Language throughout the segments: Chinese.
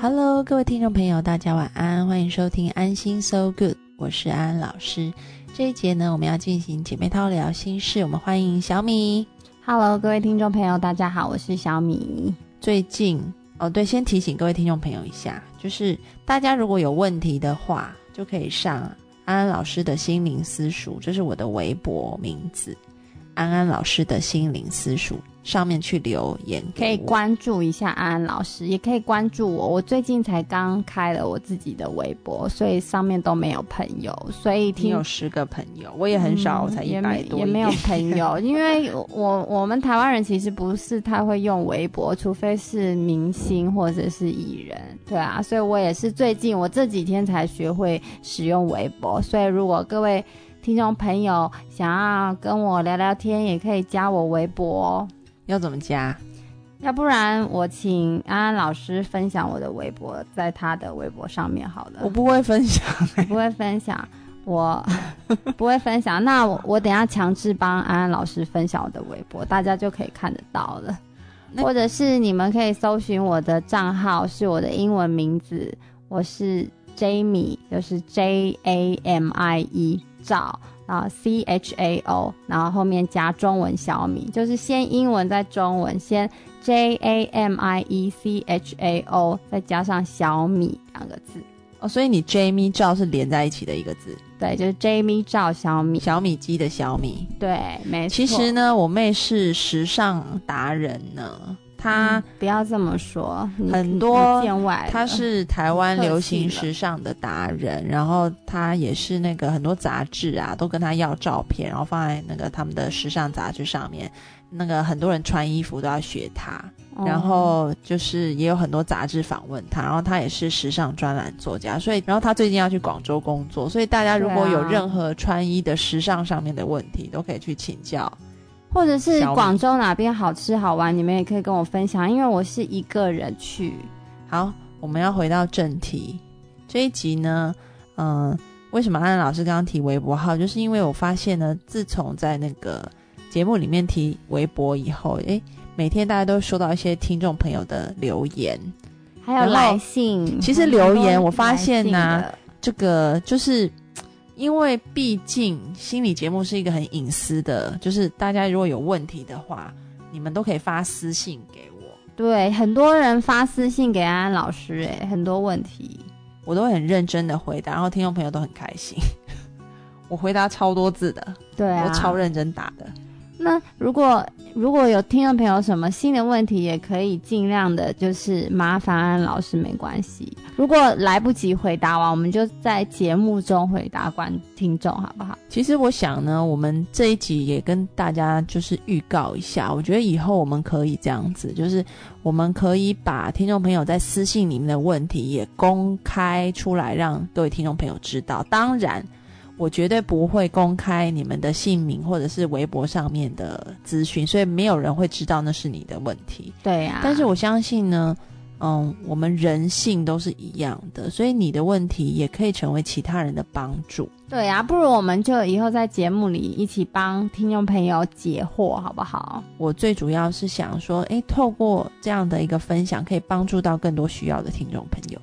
Hello，各位听众朋友，大家晚安，欢迎收听安心 So Good，我是安安老师。这一节呢，我们要进行姐妹淘聊心事，我们欢迎小米。Hello，各位听众朋友，大家好，我是小米。最近哦，对，先提醒各位听众朋友一下，就是大家如果有问题的话，就可以上安安老师的心灵私塾，这是我的微博名字，安安老师的心灵私塾。上面去留言，可以关注一下安安老师，也可以关注我。我最近才刚开了我自己的微博，所以上面都没有朋友，所以听有十个朋友，我也很少，我才一百多，也没有朋友。因为我我们台湾人其实不是太会用微博，除非是明星或者是艺人，对啊。所以我也是最近我这几天才学会使用微博，所以如果各位听众朋友想要跟我聊聊天，也可以加我微博。要怎么加？要不然我请安安老师分享我的微博，在他的微博上面好了。我不会分享，不会分享，我不会分享。那我我等下强制帮安安老师分享我的微博，大家就可以看得到了。或者是你们可以搜寻我的账号，是我的英文名字，我是 Jamie，就是 J A M I E 赵。啊，C H A O，然后后面加中文小米，就是先英文再中文，先 J A M I E C H A O，再加上小米两个字。哦，所以你 Jamie 赵是连在一起的一个字。对，就是 Jamie 赵小米，小米机的小米。对，没错。其实呢，我妹是时尚达人呢。他不要这么说，很多见外。他是台湾流行时尚的达人，然后他也是那个很多杂志啊都跟他要照片，然后放在那个他们的时尚杂志上面。那个很多人穿衣服都要学他，然后就是也有很多杂志访问他，然后他也是时尚专栏作家，所以然后他最近要去广州工作，所以大家如果有任何穿衣的时尚上面的问题，都可以去请教。或者是广州哪边好吃好玩，你们也可以跟我分享，因为我是一个人去。好，我们要回到正题，这一集呢，嗯，为什么安安老师刚刚提微博号，就是因为我发现呢，自从在那个节目里面提微博以后，诶，每天大家都收到一些听众朋友的留言，还有来信。其实留言我发现呢，这个就是。因为毕竟心理节目是一个很隐私的，就是大家如果有问题的话，你们都可以发私信给我。对，很多人发私信给安安老师，诶，很多问题我都很认真的回答，然后听众朋友都很开心。我回答超多字的，对我超认真打的。那如果如果有听众朋友什么新的问题，也可以尽量的，就是麻烦老师没关系。如果来不及回答完，我们就在节目中回答观听众，好不好？其实我想呢，我们这一集也跟大家就是预告一下，我觉得以后我们可以这样子，就是我们可以把听众朋友在私信里面的问题也公开出来，让各位听众朋友知道。当然。我绝对不会公开你们的姓名或者是微博上面的资讯，所以没有人会知道那是你的问题。对呀，但是我相信呢，嗯，我们人性都是一样的，所以你的问题也可以成为其他人的帮助。对呀，不如我们就以后在节目里一起帮听众朋友解惑，好不好？我最主要是想说，哎，透过这样的一个分享，可以帮助到更多需要的听众朋友。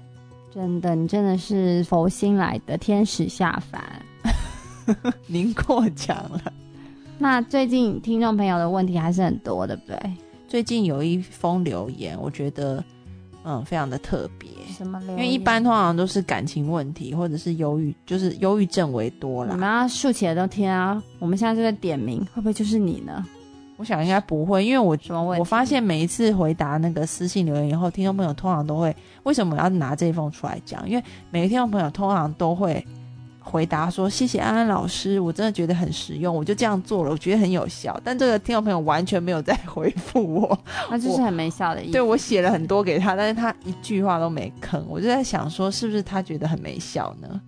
真的，你真的是佛心来的天使下凡。您过奖了。那最近听众朋友的问题还是很多，对不对？最近有一封留言，我觉得嗯非常的特别。什么留？因为一般通常都是感情问题或者是忧郁，就是忧郁症为多了。你们要竖起来都听啊！我们现在就在点名，会不会就是你呢？我想应该不会，因为我我发现每一次回答那个私信留言以后，听众朋友通常都会为什么要拿这一封出来讲？因为每个听众朋友通常都会。回答说：“谢谢安安老师，我真的觉得很实用，我就这样做了，我觉得很有效。”但这个听众朋友完全没有再回复我，那就是很没效的意思。对我写了很多给他，但是他一句话都没吭。我就在想说，是不是他觉得很没效呢？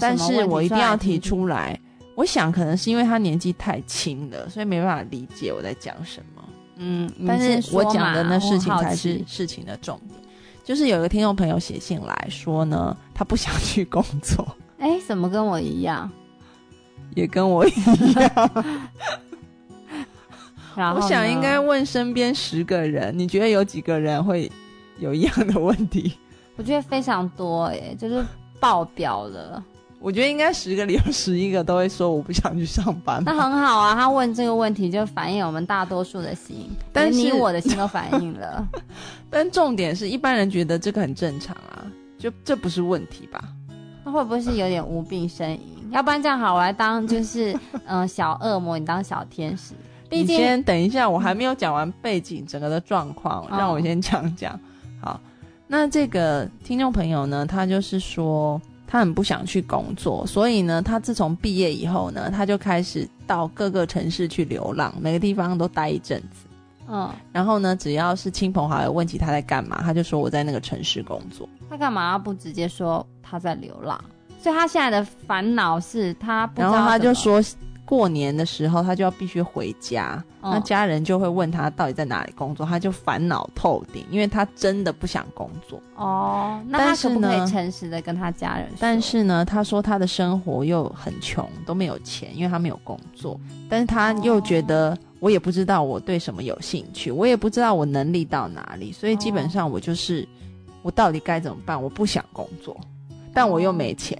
但是我一定要提出来。我想可能是因为他年纪太轻了，所以没办法理解我在讲什么。嗯，但是我讲的那事情才是事情的重点。就是有一个听众朋友写信来说呢，他不想去工作。哎，怎么跟我一样？也跟我一样。然后我想应该问身边十个人，你觉得有几个人会有一样的问题？我觉得非常多哎，就是爆表了。我觉得应该十个里有十一个都会说我不想去上班。那很好啊，他问这个问题就反映我们大多数的心，但是连你我的心都反映了。但重点是一般人觉得这个很正常啊，就这不是问题吧？那会不会是有点无病呻吟？要不然这样好，我来当就是嗯、呃小恶魔，你当小天使。毕你竟先等一下，我还没有讲完背景整个的状况，哦让我先讲讲。好，那这个听众朋友呢，他就是说他很不想去工作，所以呢，他自从毕业以后呢，他就开始到各个城市去流浪，每个地方都待一阵子。嗯，然后呢，只要是亲朋好友问起他在干嘛，他就说我在那个城市工作。他干嘛要不直接说他在流浪？所以他现在的烦恼是他不知道然后他就，说，过年的时候他就要必须回家，嗯那家人就会问他到底在哪里工作，他就烦恼透顶，因为他真的不想工作。哦，那他可不可以呢诚实的跟他家人说？但是呢，他说他的生活又很穷，都没有钱，因为他没有工作。但是他又觉得，我也不知道我对什么有兴趣，我也不知道我能力到哪里，所以基本上我就是，我到底该怎么办？我不想工作，但我又没钱，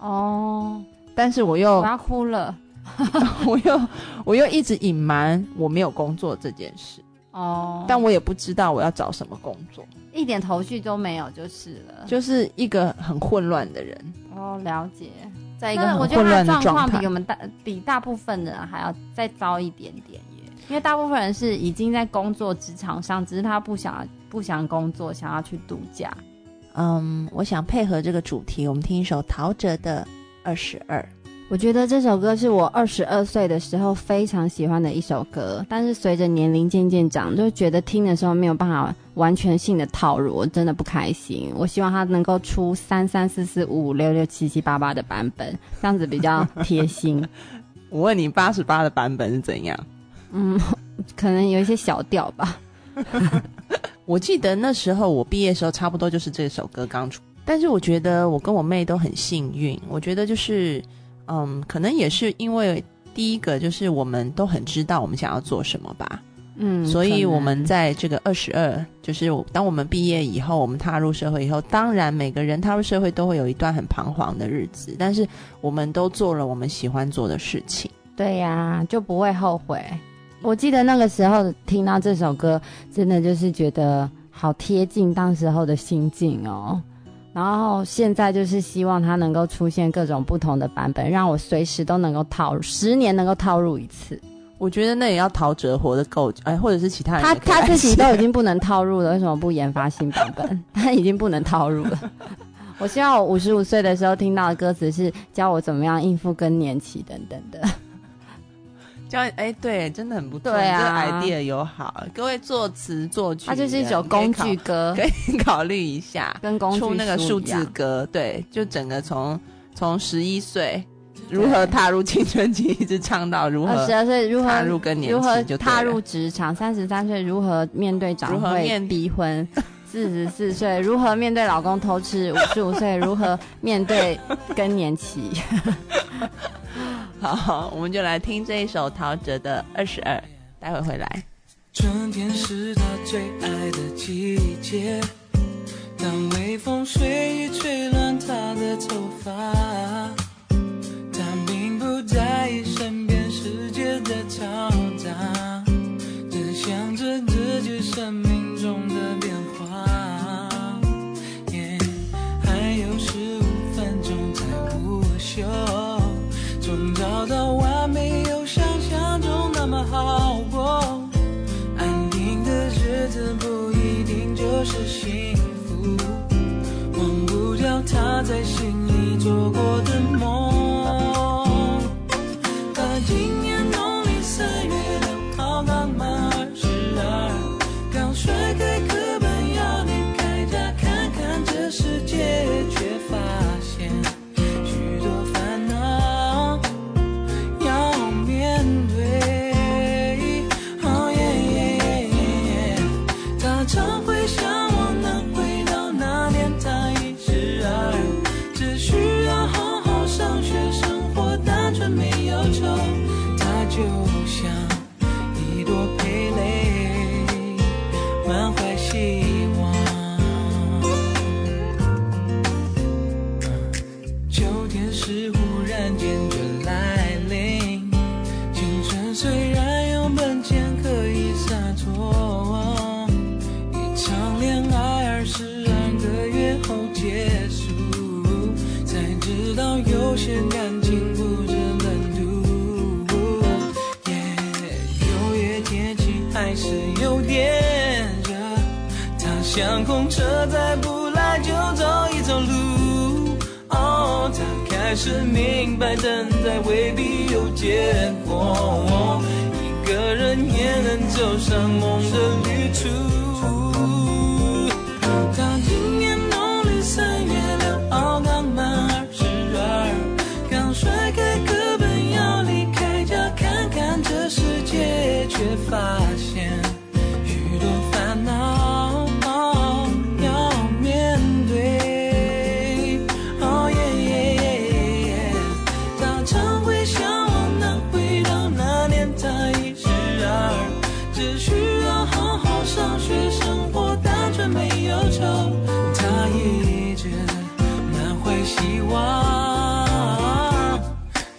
哦，但是我又我要哭了。我又我又一直隐瞒我没有工作这件事，哦，但我也不知道我要找什么工作，一点头绪都没有就是了。就是一个很混乱的人，哦，了解。在一个我很混乱的状状态况比我。们大比大部分的人还要再糟一点点耶，因为大部分人是已经在工作职场上，只是他不想不想工作，想要去度假。嗯，我想配合这个主题，我们听一首陶喆的《二十二》。我觉得这首歌是我二十二岁的时候非常喜欢的一首歌，但是随着年龄渐渐长，就觉得听的时候没有办法完全性的套入，我真的不开心。我希望它能够出三三四四五五六六七七八八的版本，这样子比较贴心。我问你，八十八的版本是怎样？嗯，可能有一些小调吧。我记得那时候我毕业的时候，差不多就是这首歌刚出。但是我觉得我跟我妹都很幸运，我觉得就是，嗯，可能也是因为第一个就是我们都很知道我们想要做什么吧，嗯，所以我们在这个二十二，就是当我们毕业以后，我们踏入社会以后，当然每个人踏入社会都会有一段很彷徨的日子，但是我们都做了我们喜欢做的事情。对呀、就不会后悔。我记得那个时候听到这首歌，真的就是觉得好贴近当时候的心境哦。然后现在就是希望它能够出现各种不同的版本，让我随时都能够套入，十年能够套入一次。我觉得那也要陶喆活得够，哎，或者是其他人他他自己都已经不能套入了，为什么不研发新版本？他已经不能套入了。我希望我五十五岁的时候听到的歌词是教我怎么样应付更年期等等的。教哎，对，真的很不错。对啊你这个 idea 有好，各位作词作曲，它就是一首工具歌可以，考，虑一下，跟工具出那个数字歌，对，就整个从从十一岁如何踏入青春期，一直唱到如何二十二岁如何踏入更年期如何就踏入职场？三十三岁如何面对长如何辈面逼婚？四十四岁如何面对老公偷吃？五十五岁如何面对更年期？好，我们就来听这一首陶喆的《二十二》，待会回来。春天是他最爱的季节，当微风随意吹乱他的头发，他并不在意身边世界的嘈杂，只想着自己生命在心里做过的梦。他今年农历三月六号刚满二十二，刚甩开课本要离开家看看这世界，却发现许多烦恼。要面对。哦耶耶耶耶耶他常会想 you. 是明白，等待未必有结果。一个人也能走上梦的旅途。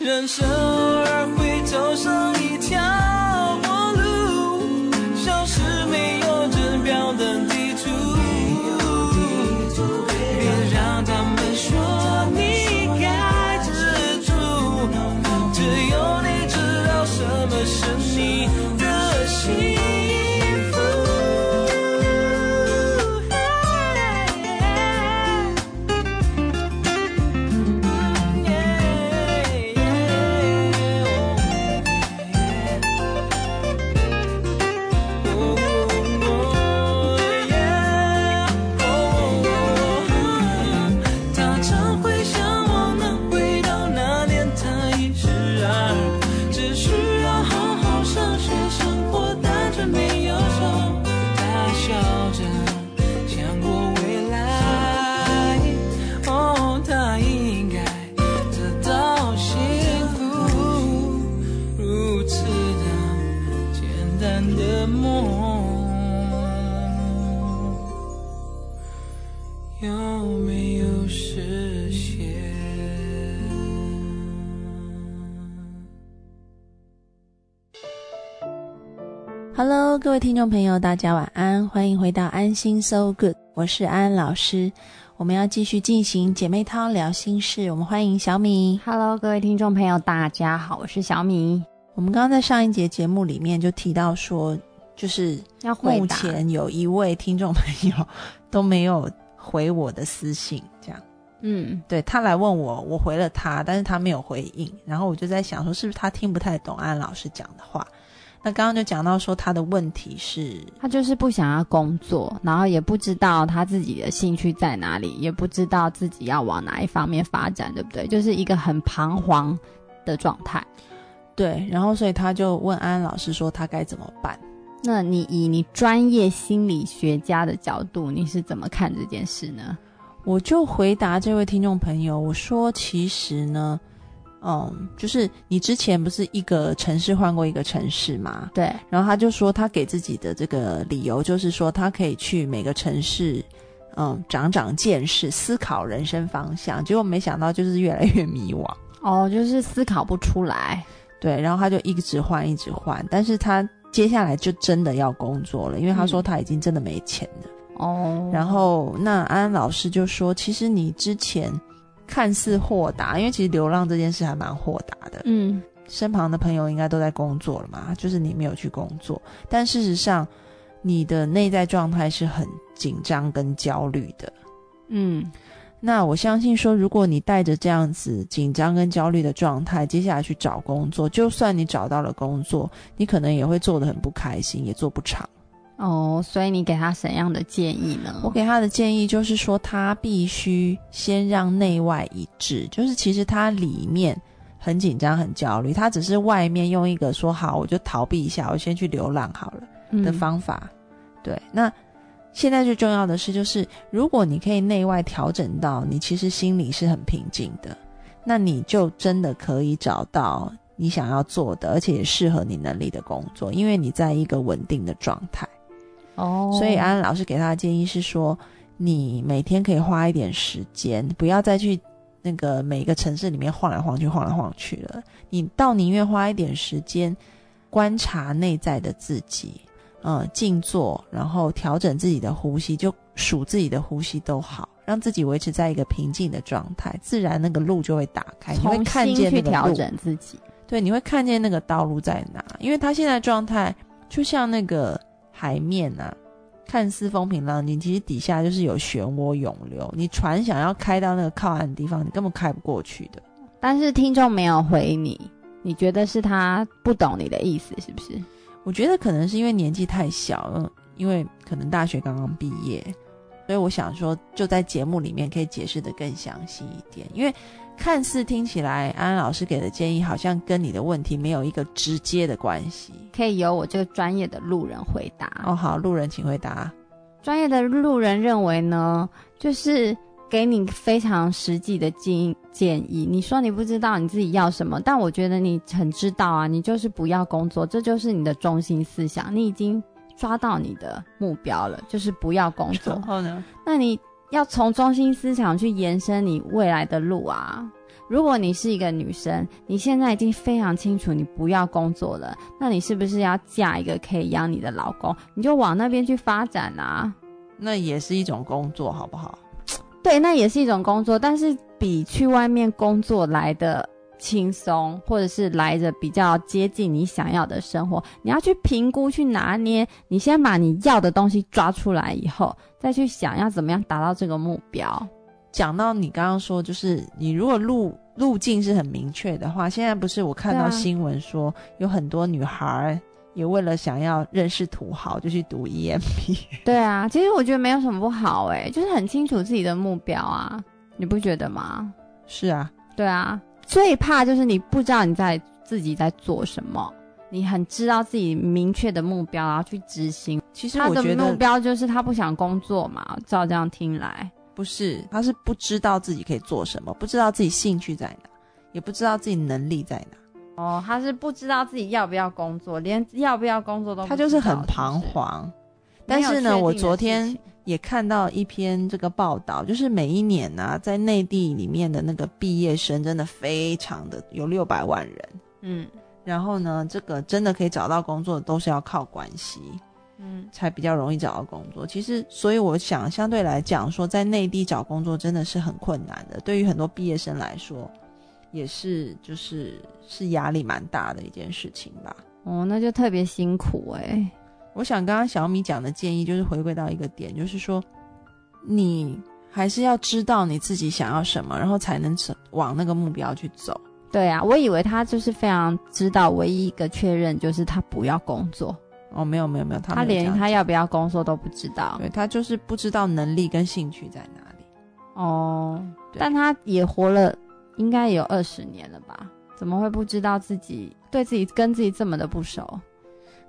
人生。位听众朋友，大家晚安，欢迎回到安心 So Good，我是安安老师。我们要继续进行姐妹淘聊心事，我们欢迎小米。Hello，各位听众朋友，大家好，我是小米。我们刚刚在上一节节目里面就提到说，就是目要目前有一位听众朋友都没有回我的私信，这样。嗯，对他来问我，我回了他，但是他没有回应，然后我就在想说，是不是他听不太懂安安老师讲的话？那刚刚就讲到说他的问题是，他就是不想要工作，然后也不知道他自己的兴趣在哪里，也不知道自己要往哪一方面发展，对不对？就是一个很彷徨的状态。对，然后所以他就问安安老师说他该怎么办？那你以你专业心理学家的角度，你是怎么看这件事呢？我就回答这位听众朋友，我说其实呢，嗯，就是你之前不是一个城市换过一个城市吗？对，然后他就说他给自己的这个理由就是说他可以去每个城市，嗯，长长见识，思考人生方向。结果没想到就是越来越迷惘，哦，就是思考不出来。对，然后他就一直换，一直换，但是他接下来就真的要工作了，因为他说他已经真的没钱了。哦，然后那安安老师就说，其实你之前看似豁达，因为其实流浪这件事还蛮豁达的，嗯，身旁的朋友应该都在工作了嘛，就是你没有去工作，但事实上你的内在状态是很紧张跟焦虑的。嗯，那我相信说，如果你带着这样子紧张跟焦虑的状态，接下来去找工作，就算你找到了工作，你可能也会做得很不开心，也做不长。哦，所以你给他怎样的建议呢？我给他的建议就是说，他必须先让内外一致，就是其实他里面很紧张、很焦虑，他只是外面用一个说好我就逃避一下，我先去流浪好了的嗯方法。对，那现在最重要的是，就是如果你可以内外调整到你其实心里是很平静的，那你就真的可以找到你想要做的，而且也适合你能力的工作，因为你在一个稳定的状态。哦，所以安安老师给他的建议是说，你每天可以花一点时间，不要再去那个每个城市里面晃来晃去、晃来晃去了。你倒宁愿花一点时间观察内在的自己，嗯静坐，然后调整自己的呼吸，就数自己的呼吸都好，让自己维持在一个平静的状态，自然那个路就会打开，你会重看新去调见那个路。整自己。对，你会看见那个道路在哪，因为他现在状态就像那个海面啊，看似风平浪静，其实底下就是有漩涡涌流。你船想要开到那个靠岸的地方，你根本开不过去的。但是听众没有回你，你觉得是他不懂你的意思，是不是？我觉得可能是因为年纪太小，嗯，因为可能大学刚刚毕业，所以我想说，就在节目里面可以解释的更详细一点。因为看似听起来安安老师给的建议好像跟你的问题没有一个直接的关系。可以由我这个专业的路人回答。哦，好，路人请回答。专业的路人认为呢，就是给你非常实际的建建议。你说你不知道你自己要什么，但我觉得你很知道啊，你就是不要工作，这就是你的中心思想，你已经抓到你的目标了，就是不要工作然。后呢？那你要从中心思想去延伸你未来的路啊。如果你是一个女生，你现在已经非常清楚你不要工作了，那你是不是要嫁一个可以养你的老公？你就往那边去发展啊。那也是一种工作，好不好？对，那也是一种工作，但是比去外面工作来的轻松，或者是来着比较接近你想要的生活。你要去评估、去拿捏，你先把你要的东西抓出来以后，再去想要怎么样达到这个目标。讲到你刚刚说，就是你如果路路径是很明确的话，现在不是我看到新闻说，有很多女孩儿也为了想要认识土豪，就去读 E EMB。对啊，其实我觉得没有什么不好诶，就是很清楚自己的目标啊，你不觉得吗？是啊，对啊，最怕就是你不知道你在自己在做什么，你很知道自己明确的目标，然后去执行。其实他的目我觉得标就是他不想工作嘛，照这样听来，不是，他是不知道自己可以做什么，不知道自己兴趣在哪，也不知道自己能力在哪，哦，他是不知道自己要不要工作，连要不要工作都不他就是很彷徨。是但是呢，我昨天情也看到一篇这个报道，就是每一年啊，在内地里面的那个毕业生真的非常的有六百万人。嗯然后呢，这个真的可以找到工作，都是要靠关系嗯，才比较容易找到工作。其实，所以我想，相对来讲，说在内地找工作真的是很困难的。对于很多毕业生来说，也是就是是压力蛮大的一件事情吧。哦，那就特别辛苦哎、我想刚刚小米讲的建议就是回归到一个点，就是说你还是要知道你自己想要什么，然后才能走往那个目标去走。对啊，我以为他就是非常知道，唯一一个确认就是他不要工作，哦，没有没有没有，他他连他要不要工作都不知道。对他就是不知道能力跟兴趣在哪里。哦，但他也活了，应该也有二十年了吧？怎么会不知道自己对自己跟自己这么的不熟？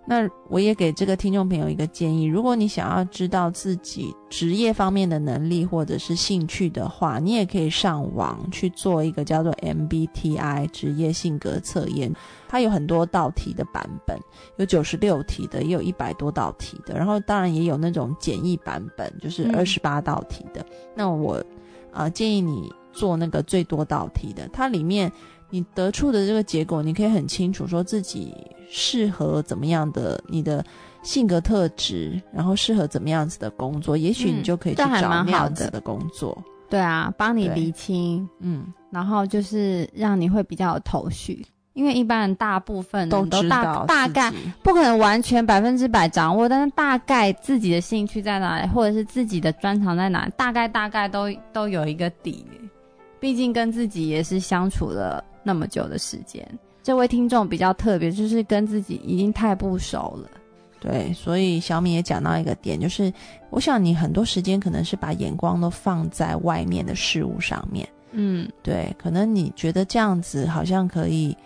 那我也给这个听众朋友一个建议：如果你想要知道自己职业方面的能力或者是兴趣的话，你也可以上网去做一个叫做 MBTI 职业性格测验。它有很多道题的版本，有九十六题的，也有一百多道题的。然后当然也有那种简易版本，就是嗯二十八道题的。那我呃建议你做那个最多道题的，它里面你得出的这个结果，你可以很清楚说自己适合怎么样的你的性格特质，然后适合怎么样子的工作，也许你嗯就可以去找那蛮好的。样子的工作。对啊，帮你对。厘清，嗯，然后就是让你会比较有头绪，因为一般人大部分都大大概不可能完全百分之百掌握，但是大概自己的兴趣在哪里，或者是自己的专长在哪里，大概大概都都有一个底。毕竟跟自己也是相处了那么久的时间。这位听众比较特别，就是跟自己已经太不熟了。对，所以小米也讲到一个点，就是我想你很多时间可能是把眼光都放在外面的事物上面。嗯，对，可能你觉得这样子好像可以，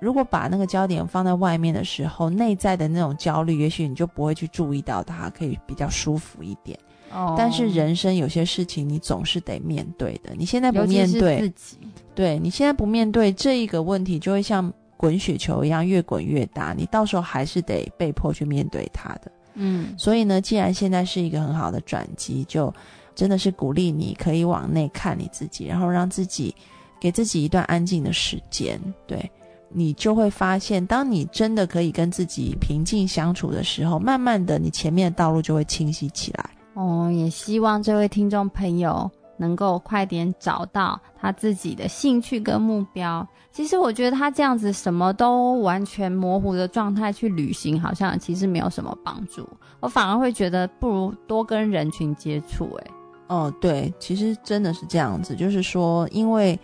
如果把那个焦点放在外面的时候，内在的那种焦虑，也许你就不会去注意到它，可以比较舒服一点。哦但是人生有些事情你总是得面对的，你现在不面对自，己，对你现在不面对这一个问题，就会像滚雪球一样越滚越大，你到时候还是得被迫去面对它的。嗯，所以呢，既然现在是一个很好的转机，就真的是鼓励你可以往内看你自己，然后让自己给自己一段安静的时间，对，你就会发现，当你真的可以跟自己平静相处的时候，慢慢的，你前面的道路就会清晰起来。哦，也希望这位听众朋友能够快点找到他自己的兴趣跟目标。其实我觉得他这样子什么都完全模糊的状态去旅行，好像其实没有什么帮助。我反而会觉得不如多跟人群接触。哎，哦，对，其实真的是这样子，就是说，因为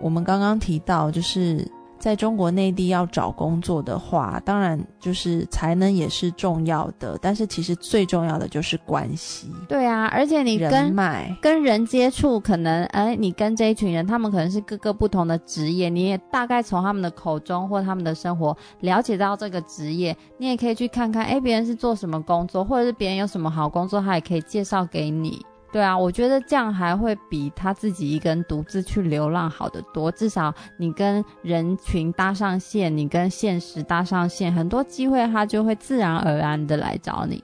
我们刚刚提到，就是。在中国内地要找工作的话，当然就是才能也是重要的，但是其实最重要的就是关系。对啊，而且你跟跟人接触，可能哎，你跟这一群人，他们可能是各个不同的职业，你也大概从他们的口中或他们的生活了解到这个职业，你也可以去看看，哎，别人是做什么工作，或者是别人有什么好工作，他也可以介绍给你。对啊，我觉得这样还会比他自己一个人独自去流浪好得多。至少你跟人群搭上线，你跟现实搭上线，很多机会他就会自然而然的来找你。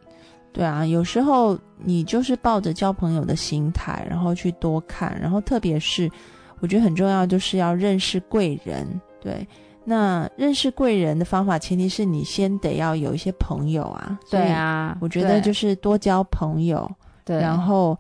对啊，有时候你就是抱着交朋友的心态，然后去多看，然后特别是我觉得很重要，就是要认识贵人。对，那认识贵人的方法，前提是你先得要有一些朋友啊。对啊，我觉得就是多交朋友，对，然后。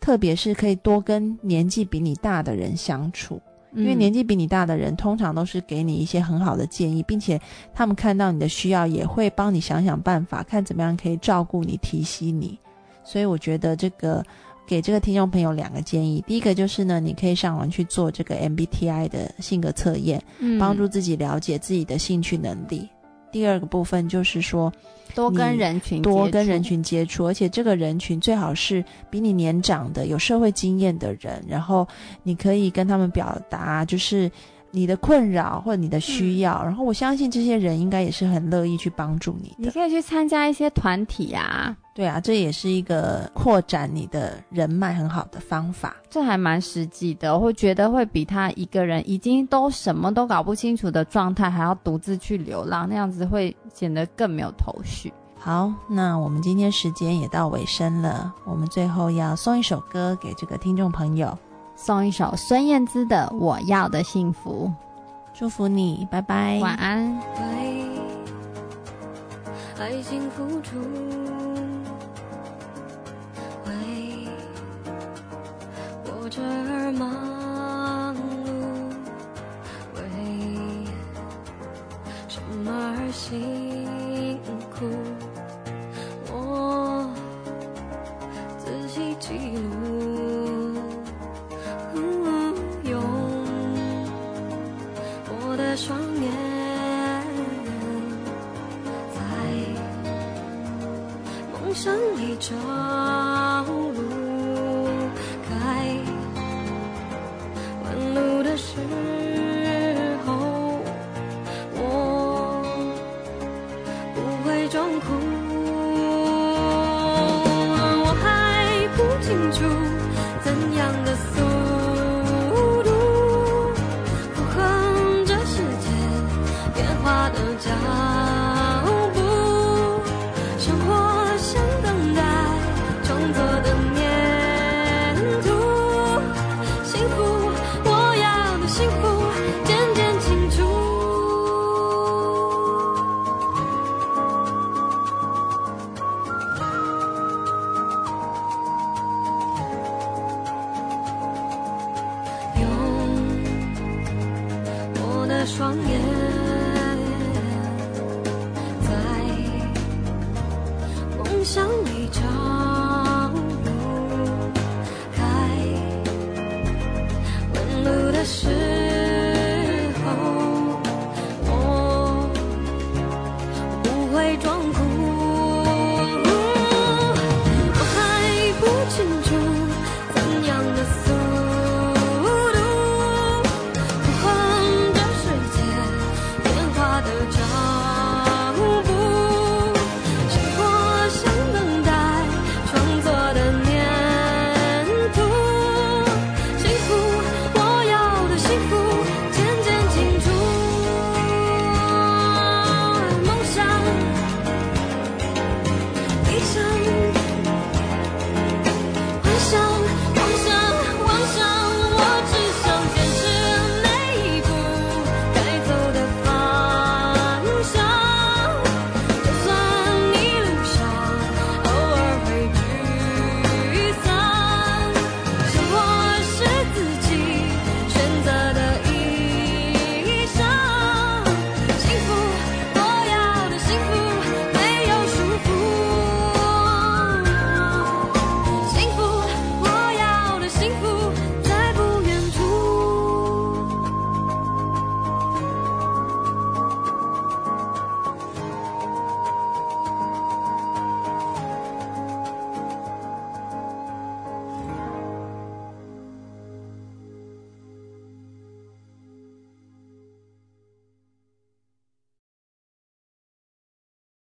特别是可以多跟年纪比你大的人相处，因为年纪比你大的人通常都是给你一些很好的建议，并且他们看到你的需要，也会帮你想想办法，看怎么样可以照顾你、提携你。所以我觉得这个给这个听众朋友两个建议：第一个就是呢，你可以上网去做这个 MBTI 的性格测验，帮助自己了解自己的兴趣能力；第二个部分就是说。多跟人群多跟人群接触，而且这个人群最好是比你年长的、有社会经验的人，然后你可以跟他们表达就是你的困扰或者你的需要，然后我相信这些人应该也是很乐意去帮助你的。你可以去参加一些团体啊。对啊，这也是一个扩展你的人脉很好的方法。这还蛮实际的，我会觉得会比他一个人已经都什么都搞不清楚的状态，还要独自去流浪，那样子会显得更没有头绪。好，那我们今天时间也到尾声了，我们最后要送一首歌给这个听众朋友，送一首孙燕姿的《我要的幸福》，祝福你，拜拜，晚安。爱情付出。这儿吗 주